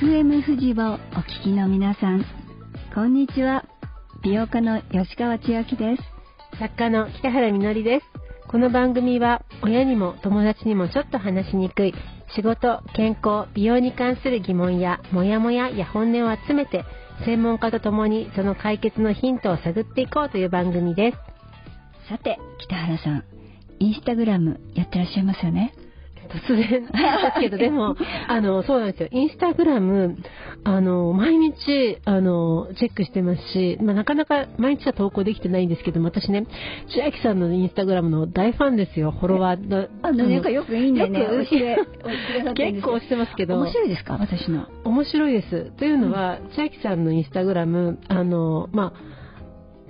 FM 富士をお聞きの皆さん、こんにちは。美容家の吉川千秋です。作家の北原みのりです。この番組は親にも友達にもちょっと話しにくい仕事、健康、美容に関する疑問やモヤモヤや本音を集めて専門家と共にその解決のヒントを探っていこうという番組です。さて、北原さん、インスタグラムやってらっしゃいますよね。突然 ですけど、でも、あの、そうなんですよ。インスタグラム、あの、毎日、あの、チェックしてますし、まあ、なかなか毎日は投稿できてないんですけども、私ね、千秋さんのインスタグラムの大ファンですよ、フォロワーの。あの、なんかよくいいんだよね。よく 結構してますけど。面白いですか私の。面白いです。というのは、千秋さんのインスタグラム、あの、まあ、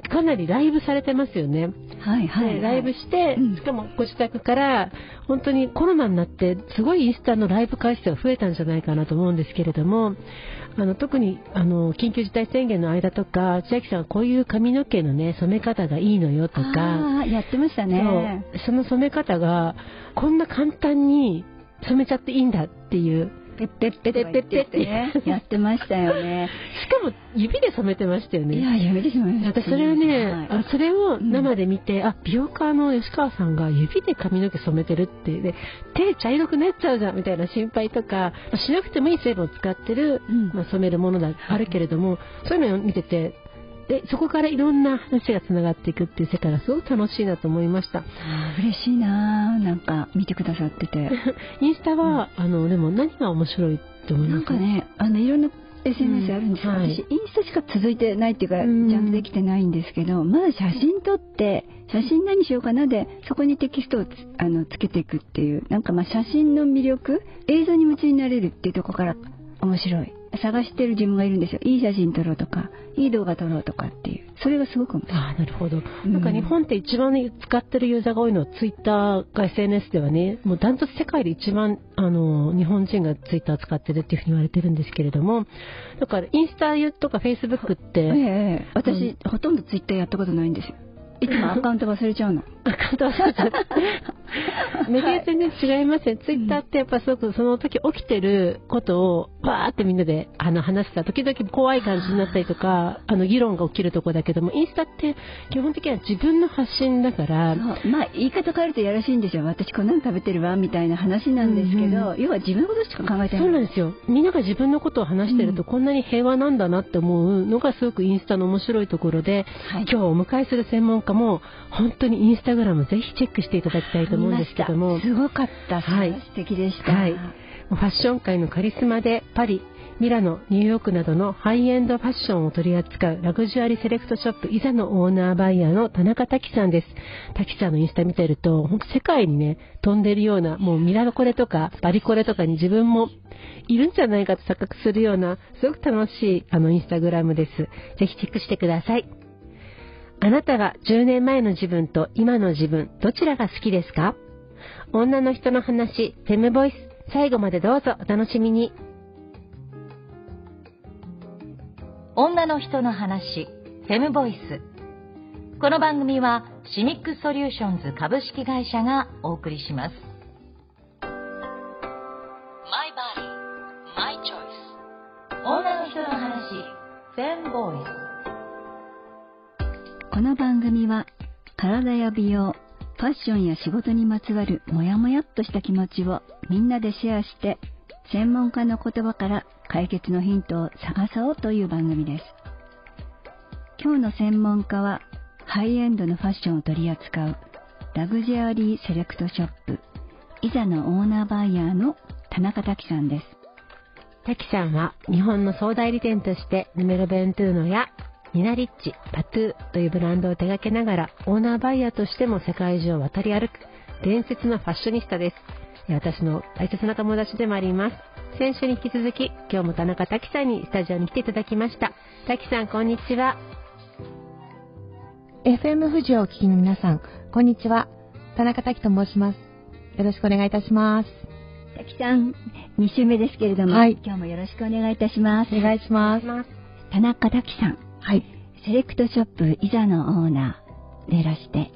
かなりライブされてますよね。はいはい、はい、ライブして、しかもご自宅から本当にコロナになってすごいインスタのライブ回数が増えたんじゃないかなと思うんですけれどもあの特にあの緊急事態宣言の間とか千秋さんこういう髪の毛のね染め方がいいのよとかやってましたね。その染め方がこんな簡単に染めちゃっていいんだっていうペッペッペッペッペッペッってね、やってましたよね。しかも指で染めてましたよね。いや、指で染めました、私それをね、はい、それを生で見て、うん、あ、美容家の吉川さんが指で髪の毛染めてるってで、手茶色くなっちゃうじゃんみたいな心配とか、しなくてもいい成分を使ってる、うん、まあ、染めるものだ、あるけれども、そういうのを見てて、でそこからいろんな話がつながっていくっていう世界がすごく楽しいなと思いました。あ嬉しいななんか見てくださってて。インスタは、うん、あのでも何が面白いって思いますか？なんかねあのいろんな SNS あるんですけど、うんはい、私インスタしか続いてないっていうか、ちゃんとできてないんですけどまず写真撮って写真何しようかなでそこにテキストをつあのつけていくっていうなんかまあ写真の魅力映像に夢中になれるっていうとこから面白い探してる自分がいるんですよ。いい写真撮ろうとか、いい動画撮ろうとかっていう。それがすごく面白い。ああ、なるほど。なんか日本って一番、ね、使ってるユーザーが多いのはツイッターが SNS ではね、もうダントツ世界で一番、あの、日本人がツイッター使ってるっていうふうに言われてるんですけれども、だからインスタとかフェイスブックって、ええ、私、うん、ほとんどツイッターやったことないんですよ。いつもアカウント忘れちゃうの。アカウント忘れちゃう。メディア全然違いますね。ツイッターってやっぱすごくその時起きてることをバーってみんなであの話した時々怖い感じになったりとか、あの議論が起きるとこだけども、インスタって基本的には自分の発信だから。まあ言い方変えるとやらしいんですよ。私こんなの食べてるわみたいな話なんですけど、うん、要は自分のことしか考えてない。そうなんですよ。みんなが自分のことを話してるとこんなに平和なんだなって思うのがすごくインスタの面白いところで、はい、今日お迎えする専門家も本当にインスタグラムぜひチェックしていただきたいと思うんですけどもすごかったはい、素敵でした、はい、ファッション界のカリスマでパリミラノ、ニューヨークなどのハイエンドファッションを取り扱うラグジュアリーセレクトショップイザのオーナーバイヤーの田中滝さんです。滝さんのインスタ見てると、本当世界にね、飛んでるような、もうミラノコレとかバリコレとかに自分もいるんじゃないかと錯覚するような、すごく楽しいあのインスタグラムです。ぜひチェックしてください。あなたが10年前の自分と今の自分、どちらが好きですか？女の人の話、フェムボイス、最後までどうぞお楽しみに。女の人の話、フェムボイス。この番組はシニックソリューションズ株式会社がお送りします。My body, my choice. 女の人の話、フェムボイス。この番組は体や美容、ファッションや仕事にまつわるモヤモヤっとした気持ちをみんなでシェアして専門家の言葉から解決のヒントを探そうという番組です。今日の専門家はハイエンドのファッションを取り扱うラグジュアリーセレクトショップイザのオーナーバイヤーの田中滝さんです。滝さんは日本の総代理店としてヌメロベントゥーノやニナリッチ、パトゥーというブランドを手掛けながら、オーナーバイヤーとしても世界中を渡り歩く、伝説のファッショニスタです。私の大切な友達でもあります。先週に引き続き、今日も田中滝さんにスタジオに来ていただきました。滝さん、こんにちは。FM 富士をお聞きの皆さん、こんにちは。田中滝と申します。よろしくお願いいたします。滝さん、2週目ですけれども、はい、今日もよろしくお願いいたします。お願いします。田中滝さん、はい。セレクトショップイザのオーナーでいらして、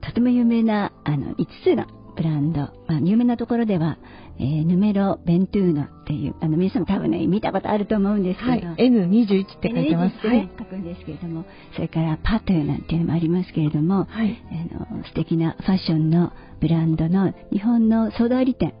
とても有名な、あの、5つのブランド、まあ、有名なところでは、えー、ヌメロ・ベントゥーノっていう、あの皆さんも多分ね、見たことあると思うんですけど、はい、N21 って書いてます。N21 ってね、書くんですけれども、それからパトゥーなんていうのもありますけれども、はい、あの素敵なファッションのブランドの日本の総代理店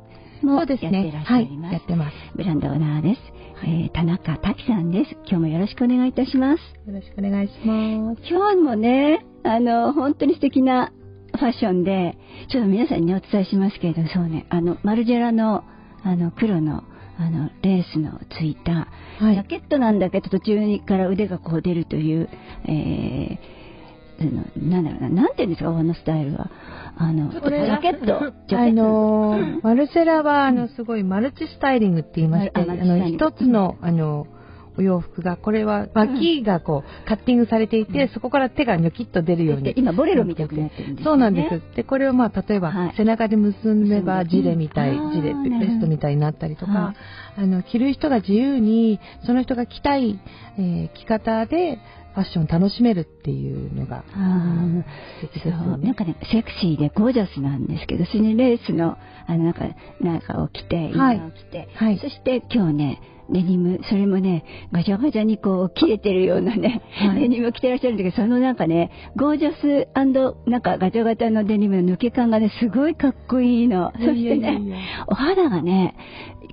もやってらっしゃいます。はい、やってます。ブランドオーナーです。はい、えー、田中滝さんです。今日もよろしくお願いいたします。よろしくお願いします。今日もね、あの、本当に素敵なファッションで、ちょっと皆さんに、ね、お伝えしますけれど、そうね、あの、マルジェラの、あの、黒の、あの、レースのついた、はい、ジャケットなんだけど、途中から腕がこう出るという、えー、なんだろうな、なんていうんですか、あのスタイルは。あの、ジャケット。あの、マルセラは、あの、すごいマルチスタイリングって言いまして、あの、一つの、あの、お洋服が、これは脇がこう、カッティングされていて、そこから手がニョキッと出るように。今、ボレロみたいになってるんです、ね、そうなんです。で、これをまあ、例えば、背中で結んでば、ジレみたい、ジレってベストみたいになったりとか、あの、着る人が自由に、その人が着たい、えー、着方で、ファッションを楽しめるっていうのが、そう、なんかね、セクシーでゴージャスなんですけど、それにレースの、あの、なんか、なんかを着て、インナーを着て、はい、そして今日ね、デニム、それもね、ガチャガチャにこう切れてるようなね、はい、デニムを着てらっしゃるんだけど、そのなんかね、ゴージャスなんかガチャガチャのデニムの抜け感がね、すごいかっこいいの。そしてね、お肌がね、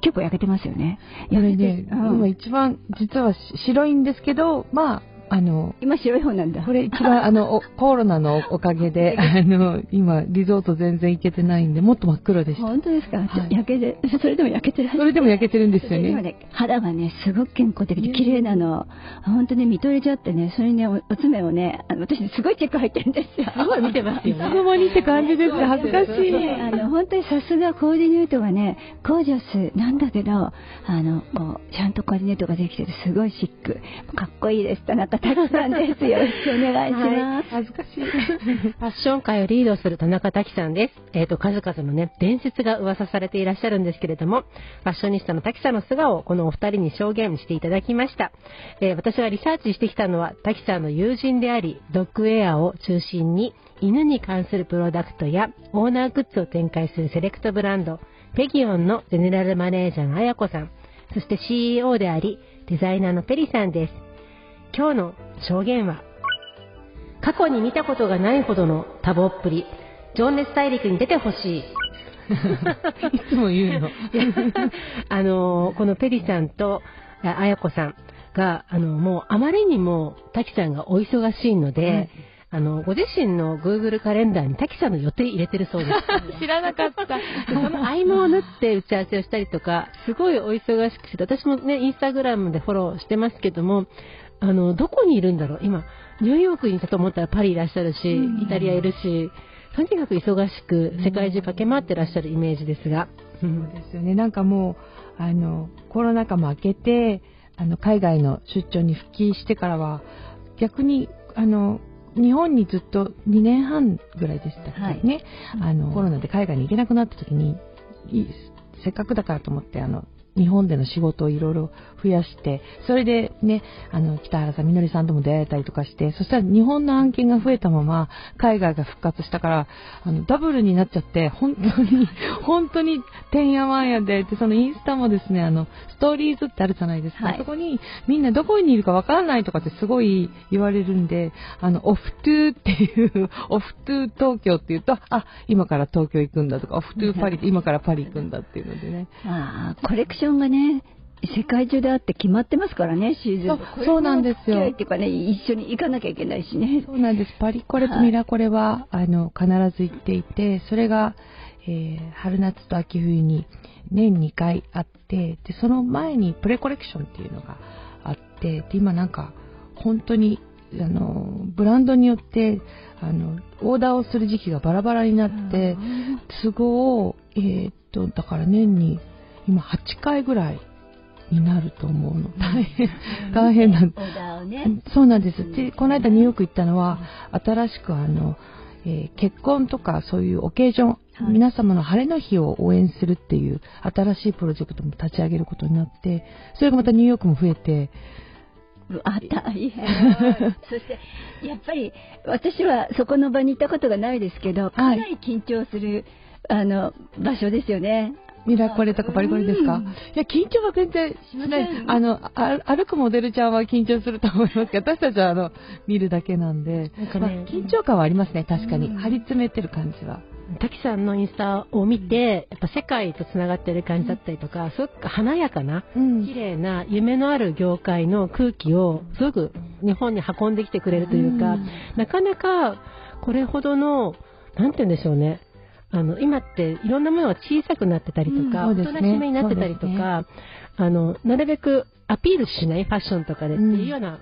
結構焼けてますよね。これね、うん、今一番実は白いんですけど、まあ、あの、今白い方なんだ。これ一番、あの、コロナのおかげで、あの、今、リゾート全然行けてないんで、もっと真っ黒でした。本当ですか、はい、焼けて、それでも焼けてる？それでも焼けてるんですよね。今ね、肌がね、すごく健康的で綺麗なの。本当ね、見とれちゃってね、それにね、お爪をね、あの、私すごいチェック入ってるんですよ。すごい見てますよ、ね。いつの間にって感じです恥ずかしい。あの、本当にさすがコーディネートがね、ゴージャスなんだけど、あの、こう、ちゃんとコーディネートができてて、すごいシック。かっこいいです。田中太郎さんです。よろしくお願いします。はい、恥ずかしい。ファッション界をリードする田中滝さんです。えっ、ー、と、数々のね、伝説が噂されていらっしゃるんですけれども、ファッショニスタの滝さんの素顔をこのお二人に証言していただきました。えー、私はリサーチしてきたのは、滝さんの友人であり、ドッグウェアを中心に、犬に関するプロダクトやオーナーグッズを展開するセレクトブランド、ペギオンのゼネラルマネージャーの綾子さん、そして CEO であり、デザイナーのペリさんです。今日の証言は、過去に見たことがないほどの多忙っぷり、情熱大陸に出てほしい。いつも言うの。あの、このペリさんと、あやこさんが、あの、もうあまりにも滝さんがお忙しいので、はいあの、ご自身の Google カレンダーに滝さんの予定入れてるそうです。知らなかった。その合間を縫って打ち合わせをしたりとか、すごいお忙しくて、私もね、インスタグラムでフォローしてますけども、あの、どこにいるんだろう。今、ニューヨークにいたと思ったらパリいらっしゃるし、イタリアいるし、とにかく忙しく世界中駆け回ってらっしゃるイメージですが。そうですよね。なんかもう、あの、コロナ禍も明けて、あの、海外の出張に復帰してからは、逆に、あの、日本にずっと2年半ぐらいでしたね、はい、あのコロナで海外に行けなくなった時にせっかくだからと思ってあの日本での仕事をいろいろ増やして、それでね、あの、北原さん、みのりさんとも出会えたりとかして、そしたら日本の案件が増えたまま、海外が復活したから、あの、ダブルになっちゃって、本当に、本当に、てんやわんやで、で、そのインスタもですね、あの、ストーリーズってあるじゃないですか。はい、そこに、みんなどこにいるかわからないとかってすごい言われるんで、あの、オフトゥーっていう、オフトゥー東京って言うと、あ、今から東京行くんだとか、オフトゥーパリ 今からパリ行くんだっていうのでね。ああ、コレクションションがね、世界中であって決まってますからね、シーズン。そうなんですよ。っていうかね、一緒に行かなきゃいけないしね。そうなんです。パリコレとミラコレは、はい、あの、必ず行っていて、それが、えー、春夏と秋冬に年2回あって、で、その前にプレコレクションっていうのがあって、で、今なんか、本当に、あの、ブランドによって、あの、オーダーをする時期がバラバラになって、都合、えー、っと、だから年に今8回ぐらいになると思うの。大変、大変な。そうなんです。で、この間ニューヨーク行ったのは、新しくあの、えー、結婚とかそういうオケージョン、はい、皆様の晴れの日を応援するっていう新しいプロジェクトも立ち上げることになって、それがまたニューヨークも増えて、あ大変 そしてやっぱり私はそこの場にいたことがないですけどかなり緊張するあの、場所ですよね。ミラコレとかパリコレですか、うん。いや、緊張は全然しない。あの、あ歩くモデルちゃんは緊張すると思いますけど、私たちはあの、見るだけなんで、なんかね。まあ緊張感はありますね、確かに。うん。張り詰めてる感じは。滝さんのインスタを見て、やっぱ世界とつながってる感じだったりとか、すごく華やかな、うん。綺麗な夢のある業界の空気をすごく日本に運んできてくれるというか、うん。なかなかこれほどの、なんて言うんでしょうね。あの、今っていろんなものが小さくなってたりとか、うんね。おとなしめになってたりとか、あの、なるべくアピールしないファッションとかでっていうような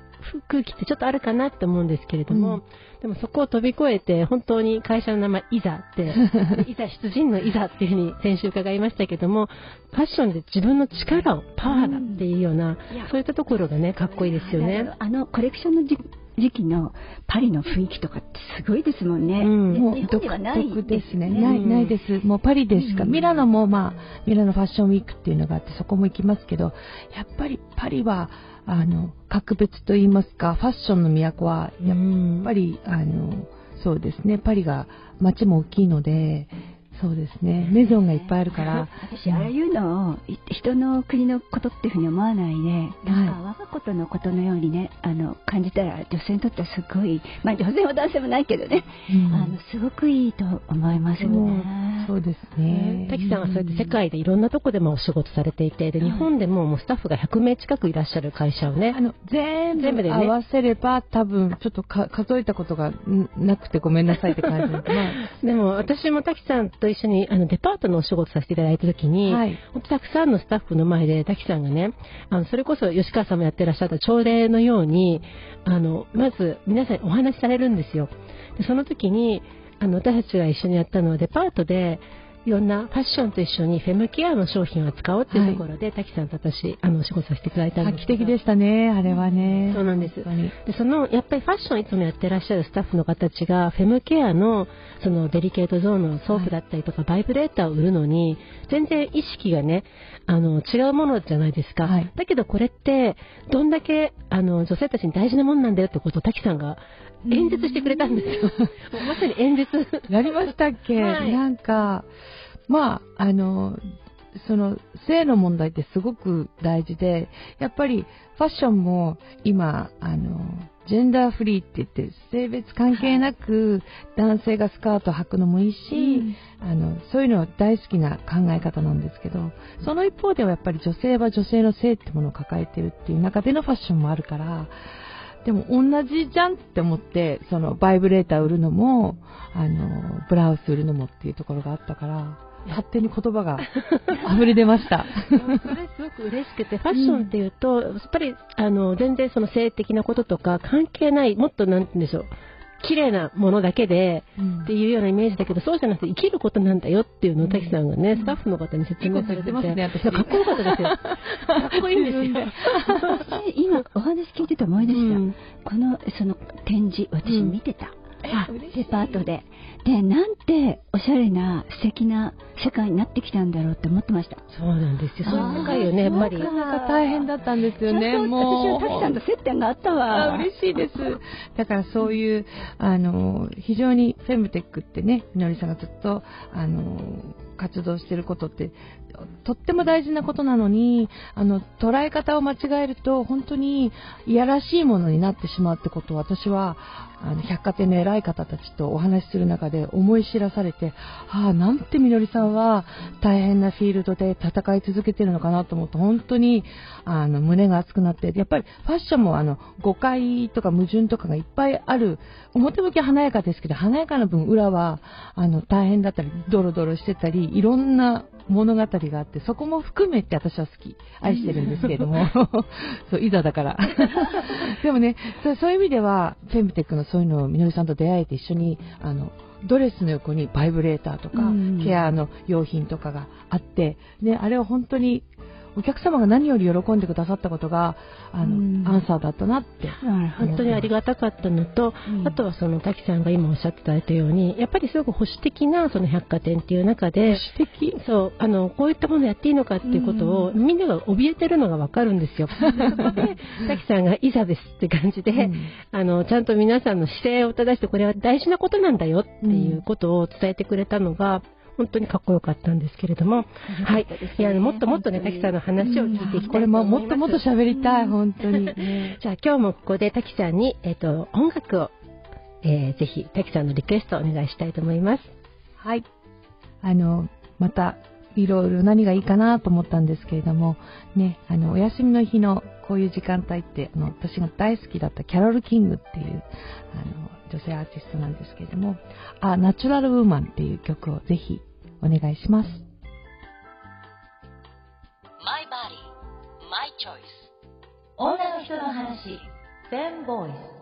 空気ってちょっとあるかなって思うんですけれども、うん。でもそこを飛び越えて、本当に会社の名前、いざって、いざ出陣のいざっていうふうに先週伺いましたけども、ファッションで自分の力を、パワーだっていうような、いや。そういったところがね、かっこいいですよね。あの、コレクションの時時期のパリの雰囲気とかってすごいですもんね。うんでもう独特ですね。よない、うんないです。もうパリでしか。うんミラノもまあ、ミラノファッションウィークっていうのがあって、そこも行きますけど、やっぱりパリは、あの、格別と言いますか、ファッションの都は、やっやぱり、あの、そうですね、パリが街も大きいので、そうですね、メゾンがいっぱいあるから、私、ああいうのをい人の国のことっていうふうに思わないで、なんか我がことのことのようにね、あの感じたら女性にとってはすごい、まあ女性も男性もないけどね、うん。あのすごくいいと思いますよね。そう。ですね。滝さんはそうやって世界でいろんなとこでもお仕事されていて、で、日本でももうスタッフが100名近くいらっしゃる会社をね。あ、の全全部で合わせれば、多分ちょっとか数えたことがんなくてごめんなさいって感じです。まあ。でも私も滝さんと一緒にあのデパートのお仕事させていただいた時に、はい本当たくさんのスタッフの前で滝さんがね、あのそれこそ吉川さんもやってらっしゃった朝礼のように、あのまず皆さんにお話しされるんですよ。でその時にあの私たちが一緒にやったのはデパートでいろんなファッションと一緒にフェムケアの商品を扱おうっていうところで、滝さんと私あのお仕事させていただいたん画ですけど。期的でしたね、あれはね。そうなんです。でそのやっぱりファッションいつもやってらっしゃるスタッフの方たちがフェムケアのそのデリケートゾーンのソープだったりとか、バイブレーターを売るのに全然意識がねあの違うものじゃないですか、はい。だけどこれってどんだけあの女性たちに大事なものなんだよってことをタキさんが演説してくれたんですよ、まさに演説。やりましたっけ、はい。なんか、まあ、あの、その性の問題ってすごく大事で、やっぱりファッションも今、あの、ジェンダーフリーって言って、性別関係なく男性がスカート履くのもいいし、あの、そういうのは大好きな考え方なんですけど、その一方ではやっぱり女性は女性の性ってものを抱えてるっていう中でのファッションもあるから、でも同じじゃんって思って、そのバイブレーター売るのも、あの、ブラウス売るのもっていうところがあったから、勝手に言葉が 溢れ出ました。それすごく嬉しくて、ファッションっていうと、やっぱりあの全然その性的なこととか関係ない、もっとなんて言うんでしょう、綺麗なものだけでっていうようなイメージだけど、そうじゃなくて生きることなんだよっていうのを滝さんがね、スタッフの方に説明されてますね私。かっこよかったですよ。かっこいいんですよ。私今お話聞いてて思い出した、うん。このその展示私うん見てた、あデパートででなんておしゃれな素敵な世界になってきたんだろうって思ってましたそうなんですよ。そういう世界をね、やっぱり。大変だったんですよね、もう。私は滝さんと接点があったわあ嬉しいです。だからそういう、あの、非常にフェムテックってね、みのりさんがずっと、あの、活動してることって、とっても大事なことなのに、あの、捉え方を間違えると、本当にいやらしいものになってしまうってことを私は、あの、百貨店の偉い方たちとお話しする中で思い知らされて、ああ、なんてみのりさんは大変なフィールドで戦い続けてるのかなと思うと、本当に、あの、胸が熱くなって、やっぱりファッションもあの、誤解とか矛盾とかがいっぱいある、表向きは華やかですけど、華やかな分裏は、あの、大変だったり、ドロドロしてたり、いろんな物語があって、そこも含めて私は好き、愛してるんですけれども、そう、いざだから。でもねそう、そういう意味では、フェムテックのそういうのをみのりさんと出会えて一緒に、あの、ドレスの横にバイブレーターとか、うん。ケアの用品とかがあって、で、あれは本当に、お客様が何より喜んでくださったことが、あの、うんアンサーだったなって。本当にありがたかったのと、うんあとはその滝さんが今おっしゃっていただいたように、やっぱりすごく保守的なその百貨店っていう中で。そう、あの、こういったものやっていいのかっていうことを、みんなが怯えてるのがわかるんですよ。そこで、滝さんがいざですって感じで、うんあの、ちゃんと皆さんの姿勢を正して、これは大事なことなんだよっていうことを伝えてくれたのが、本当にかっこよかったんですけれども、はい。いや、もっともっとね、滝さんの話を聞いていきたいと思います。これももっともっと喋りたい、本当に。じゃあ今日もここで滝さんに、えっ、ー、と、音楽を、えー、ぜひ滝さんのリクエストをお願いしたいと思います。はい。あの、また、いろいろ何がいいかなと思ったんですけれども、ね、あの、お休みの日のこういう時間帯って、あの、私が大好きだったキャロル・キングっていう、あの、女性アーティストなんですけれども、あ、ナチュラル・ウーマンっていう曲をぜひお願いします。My body, my choice. 女の人の話、フェンボイス。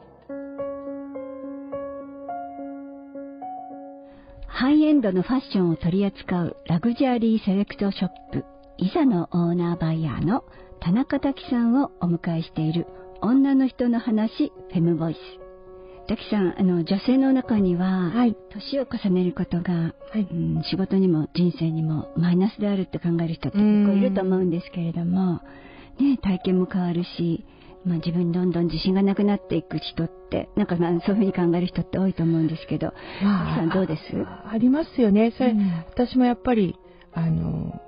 ハイエンドのファッションを取り扱うラグジュアリーセレクトショップ、イザのオーナーバイヤーの田中滝さんをお迎えしている女の人の話、フェムボイス。滝さん、あの、女性の中には、はい、年を重ねることが、はい、うん、仕事にも人生にもマイナスであるって考える人って結構いると思うんですけれども、ね、体験も変わるし、まあ、自分にどんどん自信がなくなっていく人って、なんかまあそういうふうに考える人って多いと思うんですけど、まあ、さんどうです？ありますよね。それ、うん、私もやっぱり、あの、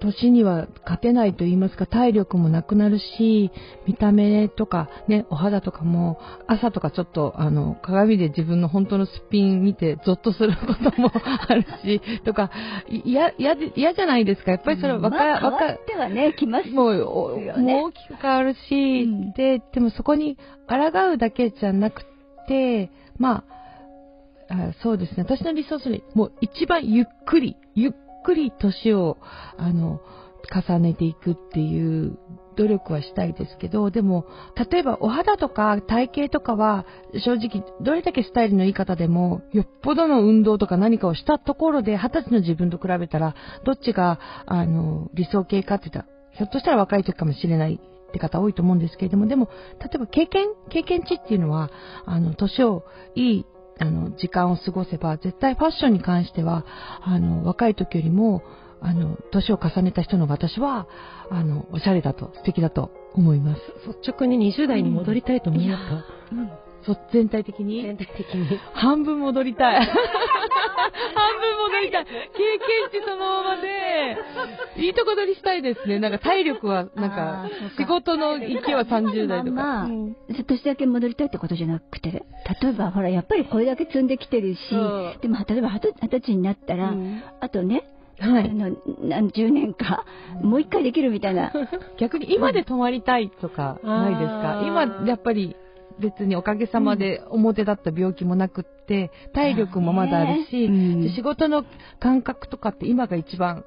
年には勝てないと言いますか、体力もなくなるし、見た目とかね、お肌とかも、朝とかちょっと、あの、鏡で自分の本当のすっぴん見て、ゾッとすることも あるし、とか、嫌、じゃないですか。やっぱりそれは若、まあ、若、ってはね、きますもう、もう大きく変わるし、うん、で、でもそこに抗うだけじゃなくて、まあ、あそうですね。私の理想するに、もう一番ゆっくり、ゆっくり年を、あの、重ねていくっていう努力はしたいですけど、でも、例えばお肌とか体型とかは、正直、どれだけスタイルのいい方でも、よっぽどの運動とか何かをしたところで、二十歳の自分と比べたら、どっちが、あの、理想形かって言ったら、ひょっとしたら若い時かもしれないって方多いと思うんですけれども、でも、例えば経験、経験値っていうのは、あの、年をいいあの、時間を過ごせば、絶対ファッションに関しては、あの、若い時よりも、あの、年を重ねた人の私は、あの、おしゃれだと、素敵だと思います。率直に20代に戻りたいと思いますか、うん、そ全体的に全体的に。半分戻りたい。半分戻りたい。経験値そのままで、いいとこ取りしたいですね。なんか体力は、なんか、仕事の勢は30代とか。まあ、年だけ戻りたいってことじゃなくて、例えばほら、やっぱりこれだけ積んできてるし、でも例えば二十歳になったら、うん、あとね、はい、あの何十年か、もう一回できるみたいな。逆に今で泊まりたいとかないですか？今、やっぱり別におかげさまで表だった病気もなくって、体力もまだあるし、仕事の感覚とかって今が一番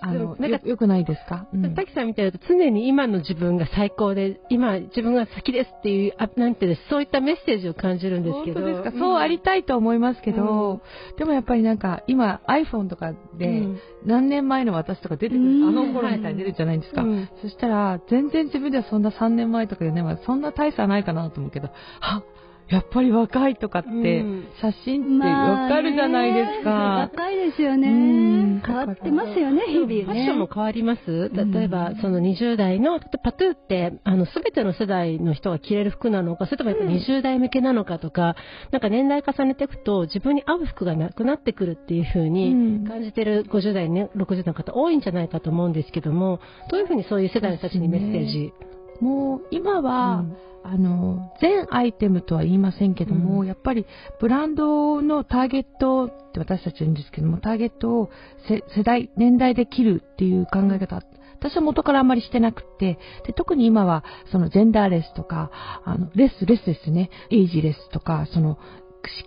あの、なんかよくないですか、うん、滝さんみたいだと常に今の自分が最高で、今自分が先ですっていう、あなんてそういったメッセージを感じるんですけど。そうですか、うん、そうありたいと思いますけど、うん、でもやっぱりなんか今 iPhone とかで何年前の私とか出てくる、あの頃みたいに出るじゃないですか。そしたら全然自分ではそんな3年前とか4年前、そんな大差ないかなと思うけど、はやっぱり若いとかって、写真ってわかるじゃないですか。まあね、若いですよね。変わってますよね、日々ね。ファッションも変わります。例えば、その20代の、パトゥーって、あの、すべての世代の人が着れる服なのか、それともやっぱ20代向けなのかとか、なんか年代重ねていくと、自分に合う服がなくなってくるっていうふうに感じてる50代、ね、60代の方多いんじゃないかと思うんですけども、どういうふうにそういう世代の人たちにメッセージ、もう今は、うん。あの、全アイテムとは言いませんけども、うん、やっぱりブランドのターゲットって私たち言うんですけども、ターゲットを世代、年代で切るっていう考え方、私は元からあんまりしてなくて、で特に今はそのジェンダーレスとか、あの、レス、レスですね、エイジレスとか、その、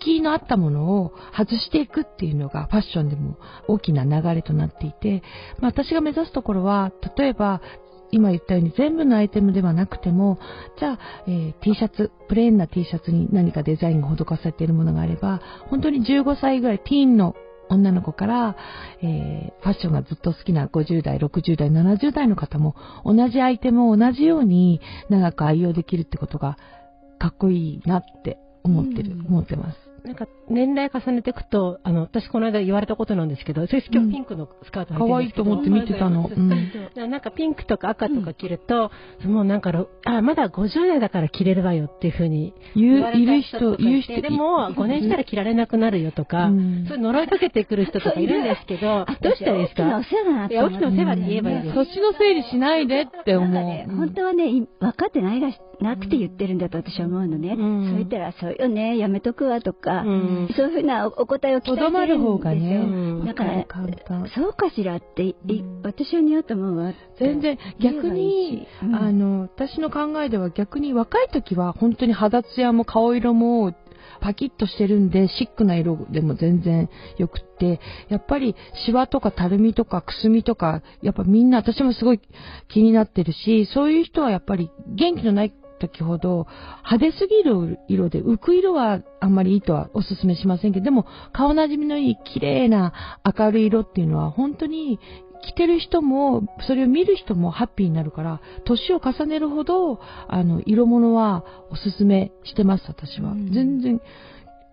敷居のあったものを外していくっていうのがファッションでも大きな流れとなっていて、まあ、私が目指すところは、例えば今言ったように全部のアイテムではなくても、じゃあ、えー、T シャツ、プレーンな T シャツに何かデザインが施されているものがあれば、本当に15歳ぐらい、ティーンの女の子から、えー、ファッションがずっと好きな50代、60代、70代の方も同じアイテムを同じように長く愛用できるってことがかっこいいなって思ってる、うん、思ってます。なんか年齢重ねていくと、あの、私この間言われたことなんですけど、それ今日ピンクのスカート履いてるんですけど、可愛いと思って見てたの。そうそうそう。なんかピンクとか赤とか着ると、もうなんかろ、あ、まだ50代だから着れるわよっていうふうに言われたいる人いて。言う人でも5年したら着られなくなるよとか、うん。そういう呪いかけてくる人とかいるんですけど、どうしたらいいですか？大きなお世話だなって。いや、思う大きなお世話で言えばいいです。そっちの整理しないでって思う。ね、本当はね、い分かってないらしなくて言ってるんだと私は思うのね。うん。そう言ったら、そうよね、やめとくわとか、うんそういうふうなお答えを期待してるうん。んですよ。だから、そうかしらって、私は似合うと思うわ。全然逆に、うん。あの私の考えでは逆に若い時は本当に肌ツヤも顔色もパキッとしてるんでシックな色でも全然よくって。やっぱりシワとかたるみとかくすみとかやっぱみんな私もすごい気になってるしそういう人はやっぱり元気のない時ほど派手すぎる色で浮く色はあんまりいいとはお勧めしませんけどでも顔なじみのいい綺麗な明るい色っていうのは本当に着てる人も、それを見る人もハッピーになるから、年を重ねるほど、あの、色物はおすすめしてます、私は。うん全然、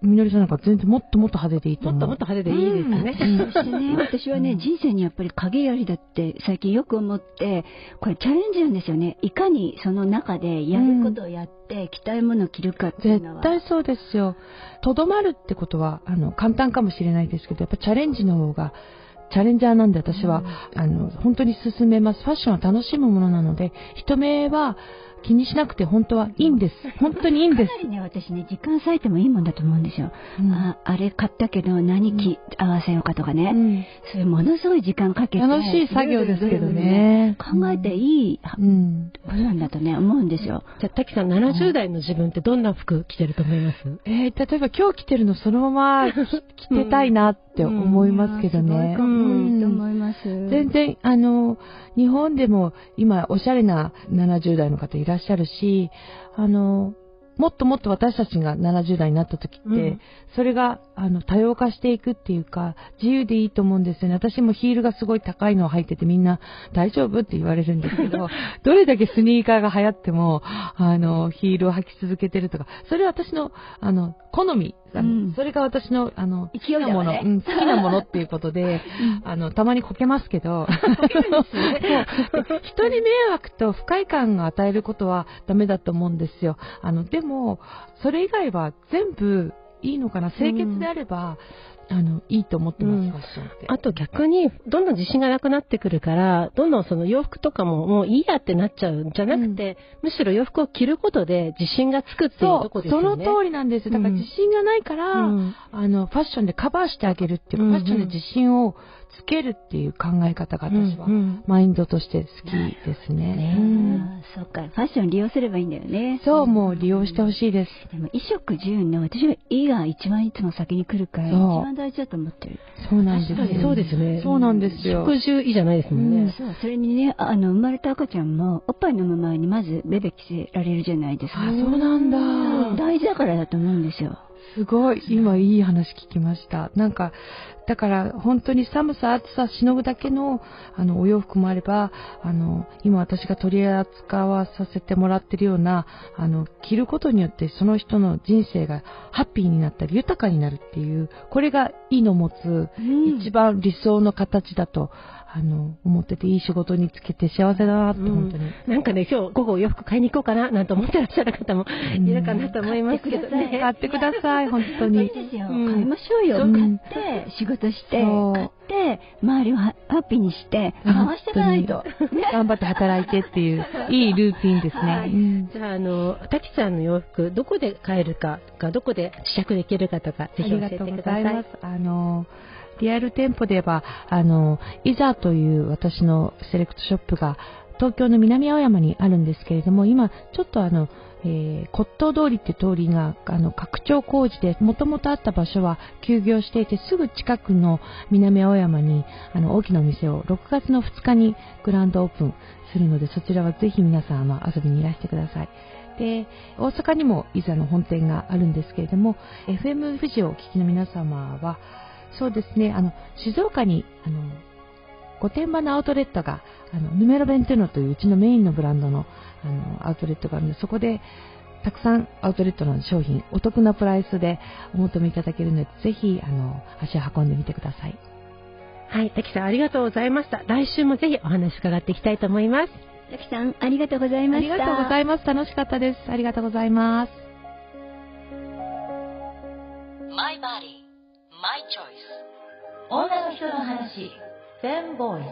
みのりさんなんか全然もっともっと派手でいいと思う。もっともっと派手でいいですね。そしてね、私はね、人生にやっぱり影やりだって最近よく思って、これチャレンジなんですよね。いかにその中でやることをやって、着たいものを着るかっていうのは。絶対そうですよ。とどまるってことは、あの、簡単かもしれないですけど、やっぱチャレンジの方が、チャレンジャーなんで私は、あの、本当に進めます。ファッションは楽しむものなので、人目は気にしなくて本当はいいんです。本当にいいんですか。なりね、私ね、時間割いてもいいもんだと思うんですよ。うんああれ買ったけど何着合わせようかとかね。うんそういうものすごい時間かけて。楽しい作業ですけどね。考えていいうん。ことなんだとね、思うんですよ。じゃあ、滝さん、70代の自分ってどんな服着てると思います？えー例えば今日着てるのそのまま着 着てたいなって思いますけどね。すごいかっこいいと思います。全然、あの、日本でも今おしゃれな70代の方いらっしゃるし、あの、もっともっと私たちが70代になった時って、うんそれが、あの、多様化していくっていうか、自由でいいと思うんですよね。私もヒールがすごい高いのを履いててみんな大丈夫って言われるんですけど、どれだけスニーカーが流行っても、あの、ヒールを履き続けてるとか、それは私の、あの、好み。あのうんそれが私の、あの、好きなもの、うん、好きなものっていうことで、あの、たまにこけますけど、そう。人に迷惑と不快感が与えることはダメだと思うんですよ。あの、でも、それ以外は全部いいのかな？清潔であれば、あの、いいと思ってます、うんファッションって。あと逆に、どんどん自信がなくなってくるから、どんどんその洋服とかももういいやってなっちゃうんじゃなくて、むしろ洋服を着ることで自信がつくっていうとこですよね。その通りなんです。だからうん自信がないから、うんあの、ファッションでカバーしてあげるっていうか、うんうんファッションで自信をつけるっていう考え方が私は、うんうんマインドとして好きですね。ねうんそうか。ファッション利用すればいいんだよね。そう、もう利用してほしいです。でも、衣食住ね、私は、いが一番いつも先に来るから、一番大事だと思ってる。そうなんですよ。確かにそうですね。そうなんですよ。食住いいじゃないですもんね。そう、それにね、ああの、生まれた赤ちゃんも、おっぱい飲む前にまずベベ着せられるじゃないですか。あ、そうなんだ。大事だからだと思うんですよ。すごい、今いい話聞きました。なんか、だから本当に寒さ、暑さしのぐだけの、あの、お洋服もあれば、あの、今私が取り扱わさせてもらってるような、あの、着ることによってその人の人生がハッピーになったり豊かになるっていう、これがいいの持つ、一番理想の形だと、あの、思ってていい仕事につけて幸せだなって、うん本当に。なんかね、今日午後洋服買いに行こうかななんて思ってらっしゃる方もいるかなと思いますけどね。買ってください、本当にいい。ですよ。うん買いましょうよ。うん買って、仕事して、そう買って、周りをハハッピーにして、うん回していかないと。頑張って働いてっていう、いいルーティンですね。はいうんじゃあ、あの、滝ちゃんの洋服、どこで買えるかとか、どこで試着できるかとか、ぜひ教えてください。ありがとうございます。あの、リアル店舗で言えば、あの、イザという私のセレクトショップが東京の南青山にあるんですけれども、今、ちょっとあの、えー骨董通りって通りが、あの、拡張工事で、もともとあった場所は休業していて、すぐ近くの南青山に、あの、大きなお店を6月の2日にグランドオープンするので、そちらはぜひ皆さん、あの、遊びにいらしてください。で、大阪にもイザの本店があるんですけれども、FM 富士をお聞きの皆様は、そうですね、あの、静岡に、あの、御殿場のアウトレットが、あの、ヌメロベンテノといううちのメインのブランドの、あの、アウトレットがあるので、そこでたくさんアウトレットの商品、お得なプライスでお求めいただけるので、ぜひ、あの、足を運んでみてください。はい、滝さんありがとうございました。来週もぜひお話伺っていきたいと思います。滝さん、ありがとうございました。ありがとうございます。楽しかったです。ありがとうございます。My body, my choice. 女の人の話、フェムボイス。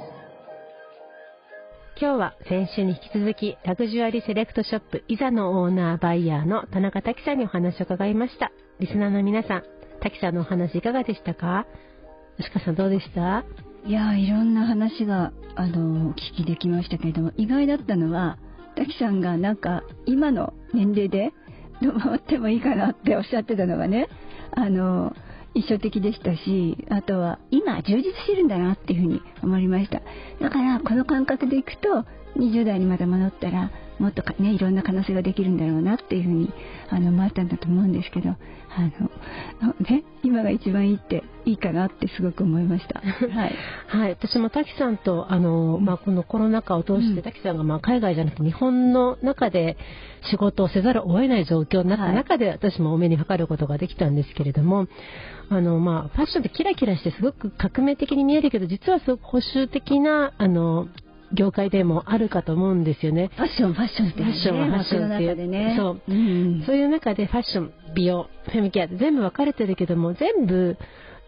今日は先週に引き続きラグジュアリーセレクトショップイザのオーナーバイヤーの田中滝さんにお話を伺いました。リスナーの皆さん、滝さんのお話いかがでしたか吉川さんどうでした？いやーいろんな話が、あの聞きできましたけれども、意外だったのは、滝さんがなんか、今の年齢で、どう回ってもいいかなっておっしゃってたのがね、あのー印象的でしたし、あとは、今、充実してるんだなっていうふうに思いました。だから、この感覚でいくと、20代にまた戻ったら、もっとかね、いろんな可能性ができるんだろうなっていうふうに、あの、思ったんだと思うんですけど、あの、ね、今が一番いいって、いいかなってすごく思いました。はい。はい、私も滝さんとあの、まあ、このコロナ禍を通して、うん滝さんがまあ海外じゃなくて日本の中で仕事をせざるを得ない状況になった中で、私もお目にかかることができたんですけれどもあの、まあ、ファッションってキラキラしてすごく革命的に見えるけど実はすごく保守的なあの業界でもあるかと思うんですよね。ファッション、ファッションって、ね、ファッションはファッションっていうね。そううん。そういう中でファッション、美容、フェムケアって全部分かれてるけども、全部、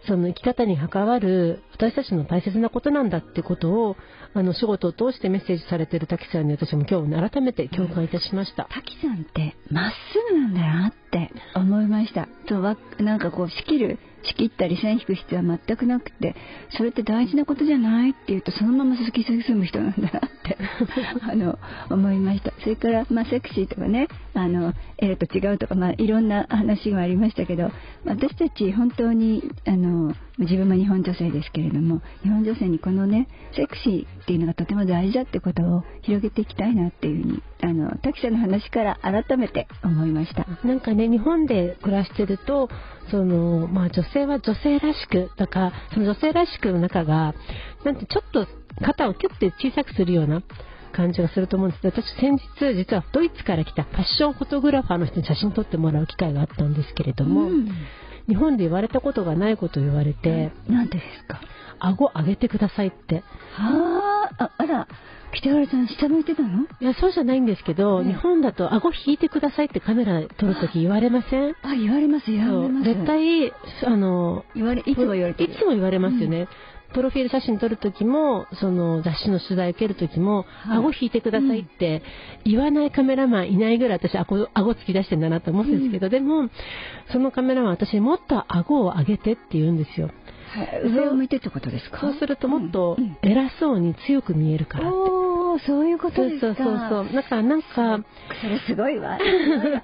その生き方に関わる私たちの大切なことなんだってことを、あの、仕事を通してメッセージされてる滝さんに私も今日ね改めて共感いたしました。滝さんってまっすぐなんだなって思いました。とわなんかこう仕切る、仕切ったり線引く必要は全くなくて、それって大事なことじゃないって言うとそのまま突き進む人なんだなって あの思いました。それからまあセクシーとかね、あのエロと違うとかまあいろんな話がありましたけど、私たち本当にあの自分も日本女性ですけれども、日本女性にこのねセクシーっていうのがとても大事だってことを広げていきたいなっていうふうにあの滝さんの話から改めて思いました。なんかね、日本で暮らしてると、その、まあ女性は女性らしく、だから、その女性らしくの中が、なんてちょっと肩をキュッて小さくするような感じがすると思うんですけど、私先日実はドイツから来たファッションフォトグラファーの人に写真撮ってもらう機会があったんですけれども、うん日本で言われたことがないことを言われて、なんでですか？顎上げてくださいって。はあ、あ、あら、北原さん下向いてたの？いや、そうじゃないんですけど、うん日本だと顎引いてくださいってカメラ撮るとき言われません？あ、言われます、言われます。絶対、あの、言われ、いつも言われてる。いつも言われますよね。プロフィール写真撮るときも、その雑誌の取材受けるときも、はい顎引いてくださいって言わないカメラマンいないぐらい私顎、顎突き出してんだなと思うんですけど、でも、そのカメラマン私もっと顎を上げてって言うんですよ。はい上を向いてってことですか？そうするともっとうんうん偉そうに強く見えるからって。おー、そういうことですか。そうそうそうそう。だからなんか、それすごいわ。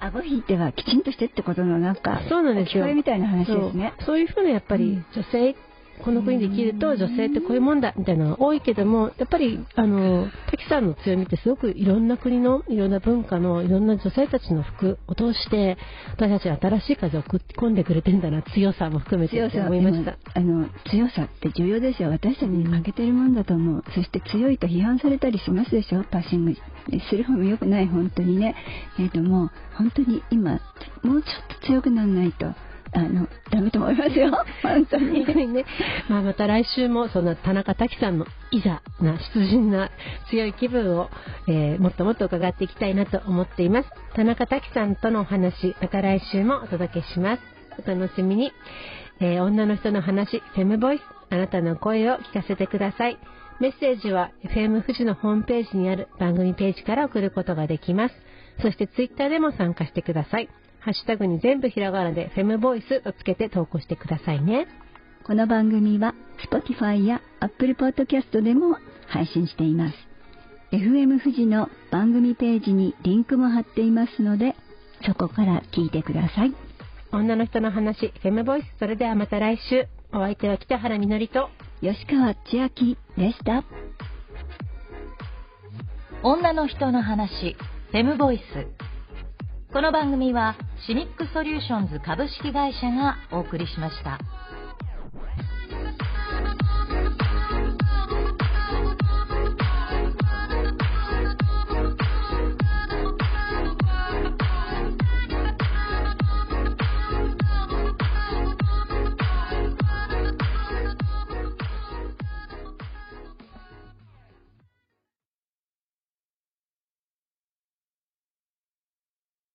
顎引いてはきちんとしてってことのなんか、そうなんですよ。みたいな話ですね。そうそういうふうなやっぱりうん女性、この国で生きると女性ってこういうもんだみたいなのが多いけども、やっぱりあの、滝さんの強みってすごくいろんな国のいろんな文化のいろんな女性たちの服を通して、私たちに新しい風を送り込んでくれてんだな、強さも含めてと強さ思いました？あの強さって重要ですよ。私たちに欠けてるもんだと思う、そして強いと批判されたりしますでしょ？パッシングする方も良くない。本当にね。えっ、ともう本当に今もうちょっと強くならないとあのダメと思いますよ。本当に。ね、まあ、また来週もそんな田中滝さんのいざな出陣な強い気分を、えーもっともっと伺っていきたいなと思っています。田中滝さんとのお話また来週もお届けします。お楽しみに、えー女の人の話フェムボイスあなたの声を聞かせてください。メッセージは FM 富士のホームページにある番組ページから送ることができます。そしてツイッターでも参加してくださいハッシュタグに全部ひらがなでフェムボイスとつけて投稿してくださいね。この番組は Spotify や Apple Podcast でも配信しています FM 富士の番組ページにリンクも貼っていますのでそこから聞いてください女の人の話、フェムボイス。それではまた来週。お相手は北原みのりと、吉川千秋でした女の人の話、フェムボイス。この番組はシミックソリューションズ株式会社がお送りしました。